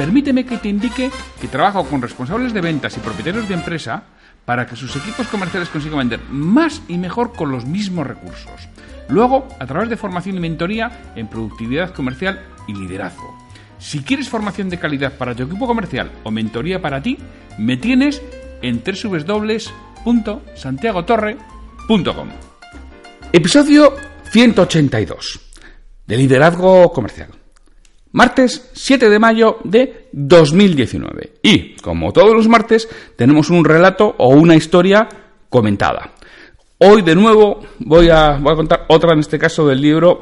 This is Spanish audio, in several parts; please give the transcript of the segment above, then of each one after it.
permíteme que te indique que trabajo con responsables de ventas y propietarios de empresa para que sus equipos comerciales consigan vender más y mejor con los mismos recursos. Luego, a través de formación y mentoría en productividad comercial y liderazgo. Si quieres formación de calidad para tu equipo comercial o mentoría para ti, me tienes en www.santiagotorre.com. Episodio 182 de Liderazgo Comercial. Martes 7 de mayo de 2019. Y, como todos los martes, tenemos un relato o una historia comentada. Hoy, de nuevo, voy a, voy a contar otra, en este caso, del libro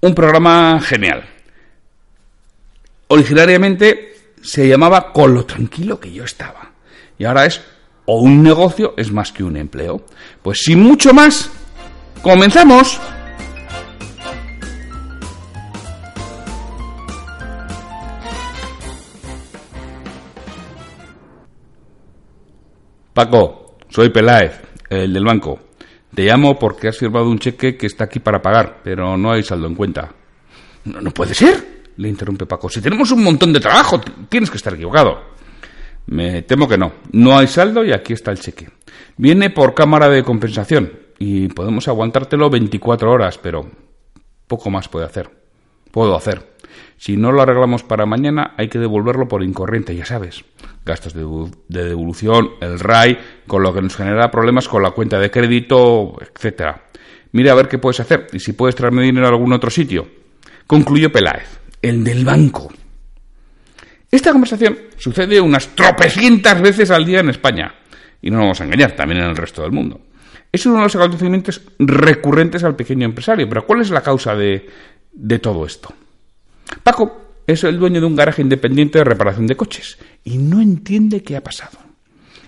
Un programa genial. Originariamente se llamaba Con lo tranquilo que yo estaba. Y ahora es o un negocio es más que un empleo. Pues sin mucho más, comenzamos. Paco, soy Peláez, el del banco. Te llamo porque has firmado un cheque que está aquí para pagar, pero no hay saldo en cuenta. No, no puede ser, le interrumpe Paco. Si tenemos un montón de trabajo, tienes que estar equivocado. Me temo que no. No hay saldo y aquí está el cheque. Viene por cámara de compensación y podemos aguantártelo 24 horas, pero poco más puede hacer. Puedo hacer. Si no lo arreglamos para mañana, hay que devolverlo por incorriente, ya sabes. Gastos de, devolución, el RAI, con lo que nos genera problemas con la cuenta de crédito, etcétera. Mira a ver qué puedes hacer y si puedes traerme dinero a algún otro sitio. Concluyó Peláez, el del banco. Esta conversación sucede unas tropecientas veces al día en España. Y no nos vamos a engañar, también en el resto del mundo. Es uno de los acontecimientos recurrentes al pequeño empresario. Pero ¿cuál es la causa de, de todo esto? Paco es el dueño de un garaje independiente de reparación de coches y no entiende qué ha pasado.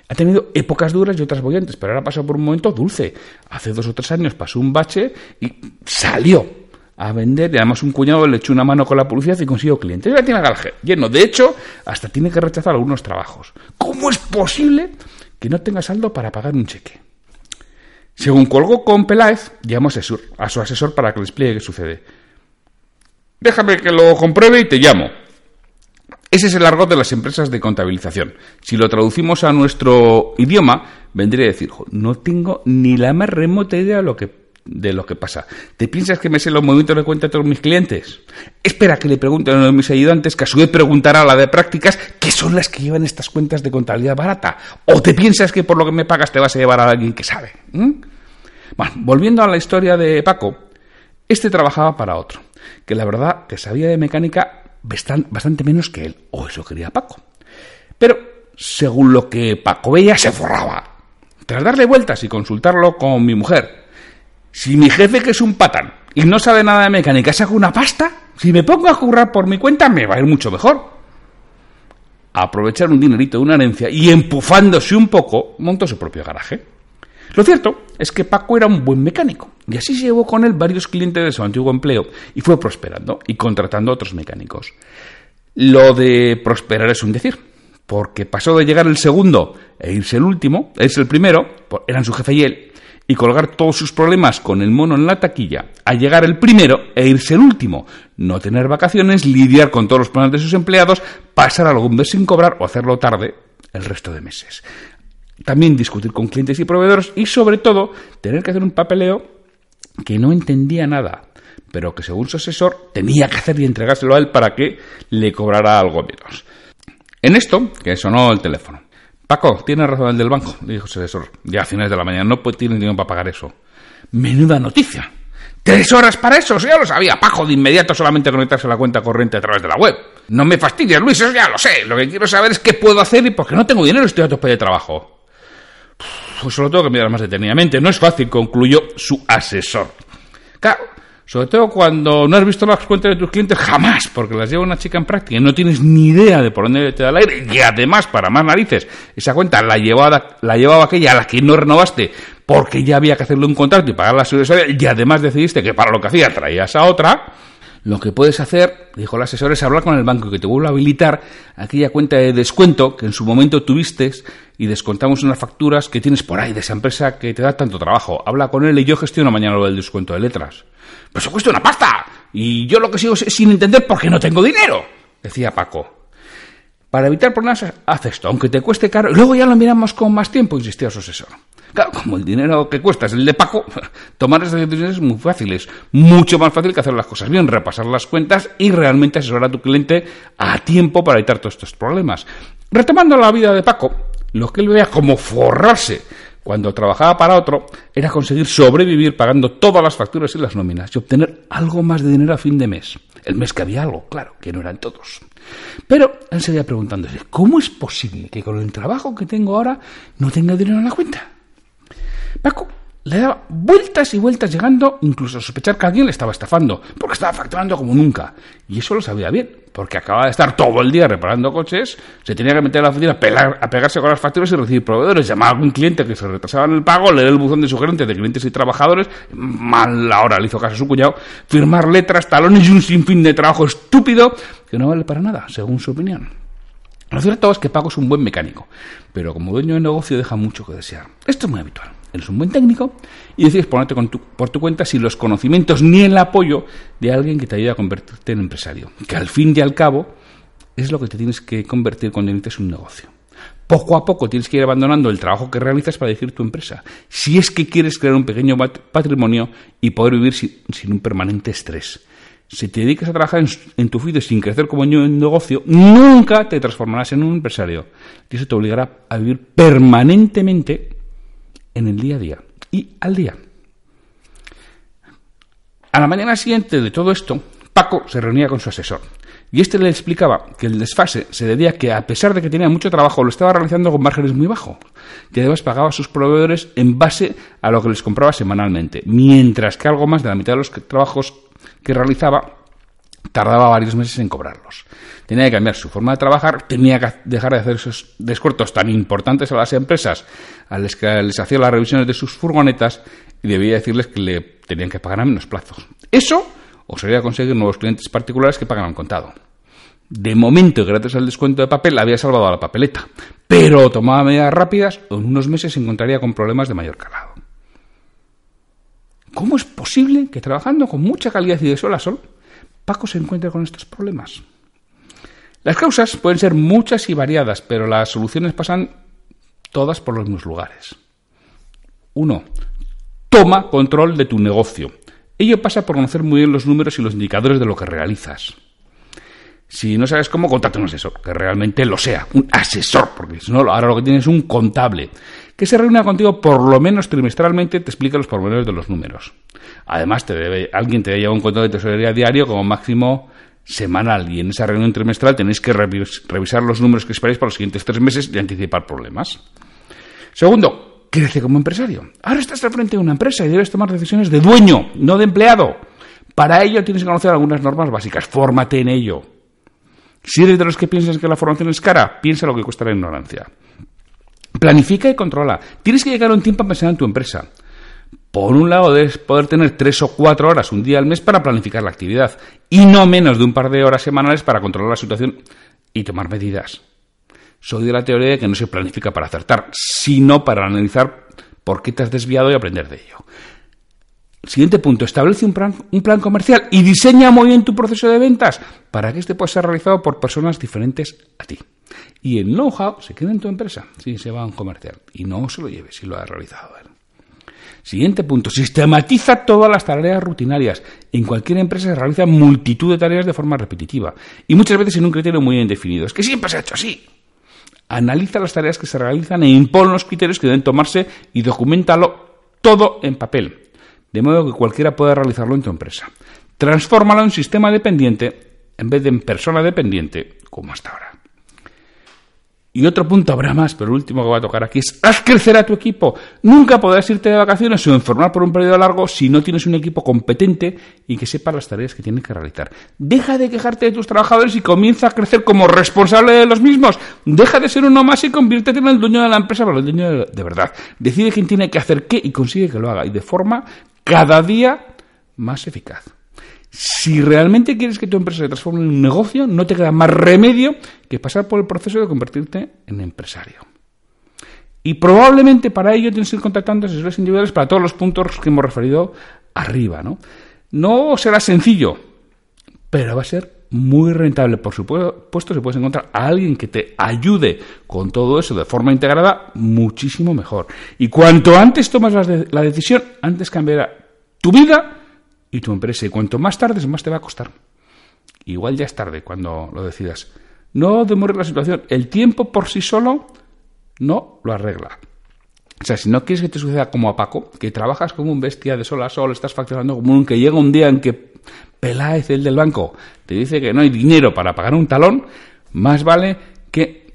Ha tenido épocas duras y otras bollantes, pero ahora ha pasado por un momento dulce. Hace dos o tres años pasó un bache y salió a vender y además un cuñado le echó una mano con la publicidad y consiguió clientes. Y ahora tiene el garaje lleno. De hecho, hasta tiene que rechazar algunos trabajos. ¿Cómo es posible que no tenga saldo para pagar un cheque? Según colgó con Peláez, llamó a, su asesor para que le explique qué sucede. Déjame que lo compruebe y te llamo. Ese es el argot de las empresas de contabilización. Si lo traducimos a nuestro idioma, vendría a decir, "Jo, no tengo ni la más remota idea de lo que, de lo que pasa. ¿Te piensas que me sé los movimientos de cuenta de todos mis clientes? Espera que le pregunten a uno de mis ayudantes, que a su vez preguntará a la de prácticas, que son las que llevan estas cuentas de contabilidad barata. ¿O te piensas que por lo que me pagas te vas a llevar a alguien que sabe? Bueno, volviendo a la historia de Paco, este trabajaba para otro, que la verdad que sabía de mecánica bastan- bastante menos que él, o eso quería Paco. Pero, según lo que Paco veía, se forraba. Tras darle vueltas y consultarlo con mi mujer, si mi jefe, que es un patán y no sabe nada de mecánica, saca una pasta, si me pongo a currar por mi cuenta, me va a ir mucho mejor. Aprovechar un dinerito de una herencia y empufándose un poco, montó su propio garaje. Lo cierto es que Paco era un buen mecánico y así llevó con él varios clientes de su antiguo empleo y fue prosperando y contratando a otros mecánicos. Lo de prosperar es un decir, porque pasó de llegar el segundo e irse el último, es el primero, eran su jefe y él, y colgar todos sus problemas con el mono en la taquilla, a llegar el primero e irse el último, no tener vacaciones, lidiar con todos los planes de sus empleados, pasar algún mes sin cobrar o hacerlo tarde el resto de meses. También discutir con clientes y proveedores y sobre todo tener que hacer un papeleo que no entendía nada, pero que según su asesor tenía que hacer y entregárselo a él para que le cobrara algo menos. En esto, que sonó el teléfono. Paco, tiene razón el del banco, le dijo su asesor. Ya a finales de la mañana no tiene dinero para pagar eso. Menuda noticia. ¿Tres horas para eso? Eso ya lo sabía. Paco, de inmediato solamente conectarse a la cuenta corriente a través de la web. No me fastidies, Luis, eso ya lo sé. Lo que quiero saber es qué puedo hacer y por qué no tengo dinero estoy a tope de trabajo. Pues solo tengo que mirar más detenidamente. No es fácil, concluyó su asesor. Claro, sobre todo cuando no has visto las cuentas de tus clientes jamás, porque las lleva una chica en práctica y no tienes ni idea de por dónde te da el aire. Y además, para más narices, esa cuenta la llevaba, la llevaba aquella a la que no renovaste porque ya había que hacerle un contrato y pagar la seguridad y además decidiste que para lo que hacía traías a otra. Lo que puedes hacer, dijo el asesor, es hablar con el banco que te vuelva a habilitar aquella cuenta de descuento que en su momento tuviste y descontamos unas facturas que tienes por ahí de esa empresa que te da tanto trabajo. Habla con él y yo gestiono mañana lo del descuento de letras. Pero eso cuesta una pasta. Y yo lo que sigo es sin entender por qué no tengo dinero, decía Paco. Para evitar problemas, haz esto, aunque te cueste caro, luego ya lo miramos con más tiempo, insistía su asesor. Claro, como el dinero que cuesta es el de Paco, tomar esas decisiones es muy fácil, es mucho más fácil que hacer las cosas bien, repasar las cuentas y realmente asesorar a tu cliente a tiempo para evitar todos estos problemas. Retomando la vida de Paco, lo que él veía como forrarse cuando trabajaba para otro era conseguir sobrevivir pagando todas las facturas y las nóminas y obtener algo más de dinero a fin de mes. El mes que había algo, claro, que no eran todos. Pero él seguía preguntándose, ¿cómo es posible que con el trabajo que tengo ahora no tenga dinero en la cuenta? Paco le daba vueltas y vueltas llegando incluso a sospechar que alguien le estaba estafando, porque estaba facturando como nunca. Y eso lo sabía bien, porque acababa de estar todo el día reparando coches, se tenía que meter a la oficina a, pegarse con las facturas y recibir proveedores, llamar a algún cliente que se retrasaba en el pago, leer el buzón de su gerente de clientes y trabajadores, mal la hora le hizo caso a su cuñado, firmar letras, talones y un sinfín de trabajo estúpido que no vale para nada, según su opinión. Lo cierto es que Paco es un buen mecánico, pero como dueño de negocio deja mucho que desear. Esto es muy habitual eres un buen técnico y decides ponerte por tu cuenta sin los conocimientos ni el apoyo de alguien que te ayude a convertirte en empresario. Que al fin y al cabo es lo que te tienes que convertir cuando inicias un negocio. Poco a poco tienes que ir abandonando el trabajo que realizas para dirigir tu empresa. Si es que quieres crear un pequeño patrimonio y poder vivir sin, un permanente estrés. Si te dedicas a trabajar en, tu vida sin crecer como un negocio, nunca te transformarás en un empresario. Y eso te obligará a vivir permanentemente en el día a día y al día. A la mañana siguiente de todo esto, Paco se reunía con su asesor. Y este le explicaba que el desfase se debía a que, a pesar de que tenía mucho trabajo, lo estaba realizando con márgenes muy bajos. Y además pagaba a sus proveedores en base a lo que les compraba semanalmente. Mientras que algo más de la mitad de los trabajos que realizaba tardaba varios meses en cobrarlos. Tenía que cambiar su forma de trabajar, tenía que dejar de hacer esos descuentos tan importantes a las empresas a las que les hacía las revisiones de sus furgonetas y debía decirles que le tenían que pagar a menos plazos. Eso o sería conseguir nuevos clientes particulares que pagan contado. De momento, gracias al descuento de papel, había salvado a la papeleta, pero tomaba medidas rápidas o en unos meses se encontraría con problemas de mayor calado. ¿Cómo es posible que trabajando con mucha calidad y de sol a sol Paco se encuentra con estos problemas? Las causas pueden ser muchas y variadas, pero las soluciones pasan todas por los mismos lugares. Uno, toma control de tu negocio. Ello pasa por conocer muy bien los números y los indicadores de lo que realizas. Si no sabes cómo, contate un asesor, que realmente lo sea, un asesor, porque si no, ahora lo que tienes es un contable, que se reúne contigo por lo menos trimestralmente te explica los pormenores de los números. Además, alguien te debe llevar un control de tesorería diario como máximo semanal y en esa reunión trimestral tenéis que revisar los números que esperáis para los siguientes tres meses y anticipar problemas. Segundo, crece como empresario. Ahora estás al frente de una empresa y debes tomar decisiones de dueño, no de empleado. Para ello tienes que conocer algunas normas básicas. Fórmate en ello. Si eres de los que piensas que la formación es cara, piensa lo que cuesta la ignorancia. Planifica y controla. Tienes que llegar a un tiempo a pensar en tu empresa. Por un lado, debes poder tener tres o cuatro horas un día al mes para planificar la actividad y no menos de un par de horas semanales para controlar la situación y tomar medidas. Soy de la teoría de que no se planifica para acertar, sino para analizar por qué te has desviado y aprender de ello. Siguiente punto, establece un plan, un plan, comercial y diseña muy bien tu proceso de ventas para que este pueda ser realizado por personas diferentes a ti. Y el know-how se queda en tu empresa si se va a un comercial y no se lo lleves si lo ha realizado. Siguiente punto, sistematiza todas las tareas rutinarias. En cualquier empresa se realizan multitud de tareas de forma repetitiva y muchas veces en un criterio muy bien definido. Es que siempre se ha hecho así. Analiza las tareas que se realizan e impon los criterios que deben tomarse y documentalo todo en papel, de modo que cualquiera pueda realizarlo en tu empresa. Transfórmalo en sistema dependiente en vez de en persona dependiente, como hasta ahora. Y otro punto habrá más, pero el último que va a tocar aquí es haz crecer a tu equipo. Nunca podrás irte de vacaciones o informar por un periodo largo si no tienes un equipo competente y que sepa las tareas que tiene que realizar. Deja de quejarte de tus trabajadores y comienza a crecer como responsable de los mismos. Deja de ser uno más y conviértete en el dueño de la empresa, pero el dueño de verdad. Decide quién tiene que hacer qué y consigue que lo haga y de forma cada día más eficaz. Si realmente quieres que tu empresa se transforme en un negocio, no te queda más remedio que pasar por el proceso de convertirte en empresario. Y probablemente para ello tienes que ir contactando asesores individuales para todos los puntos que hemos referido arriba. ¿no? no será sencillo, pero va a ser muy rentable. Por supuesto, si puedes encontrar a alguien que te ayude con todo eso de forma integrada, muchísimo mejor. Y cuanto antes tomas la decisión, antes cambiará tu vida y tu empresa. Y cuanto más tardes, más te va a costar. Igual ya es tarde cuando lo decidas. No demores la situación. El tiempo por sí solo no lo arregla. O sea, si no quieres que te suceda como a Paco, que trabajas como un bestia de sol a sol, estás facturando como un que llega un día en que Peláez, el del banco, te dice que no hay dinero para pagar un talón, más vale que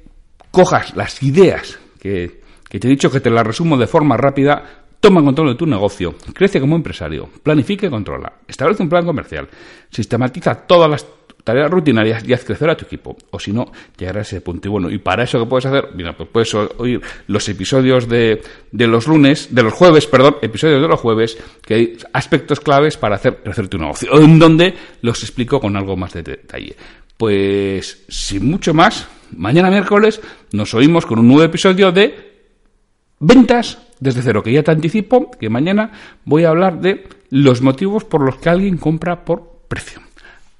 cojas las ideas que, que te he dicho que te las resumo de forma rápida, Toma control de tu negocio, crece como empresario, planifica y controla, establece un plan comercial, sistematiza todas las tareas rutinarias y haz crecer a tu equipo. O si no, llegará a ese punto. Y bueno, y para eso que puedes hacer, mira, pues puedes oír los episodios de, de los lunes, de los jueves, perdón, episodios de los jueves, que hay aspectos claves para hacer crecer tu negocio, en donde los explico con algo más de detalle. Pues, sin mucho más, mañana miércoles nos oímos con un nuevo episodio de Ventas desde cero, que ya te anticipo que mañana voy a hablar de los motivos por los que alguien compra por precio.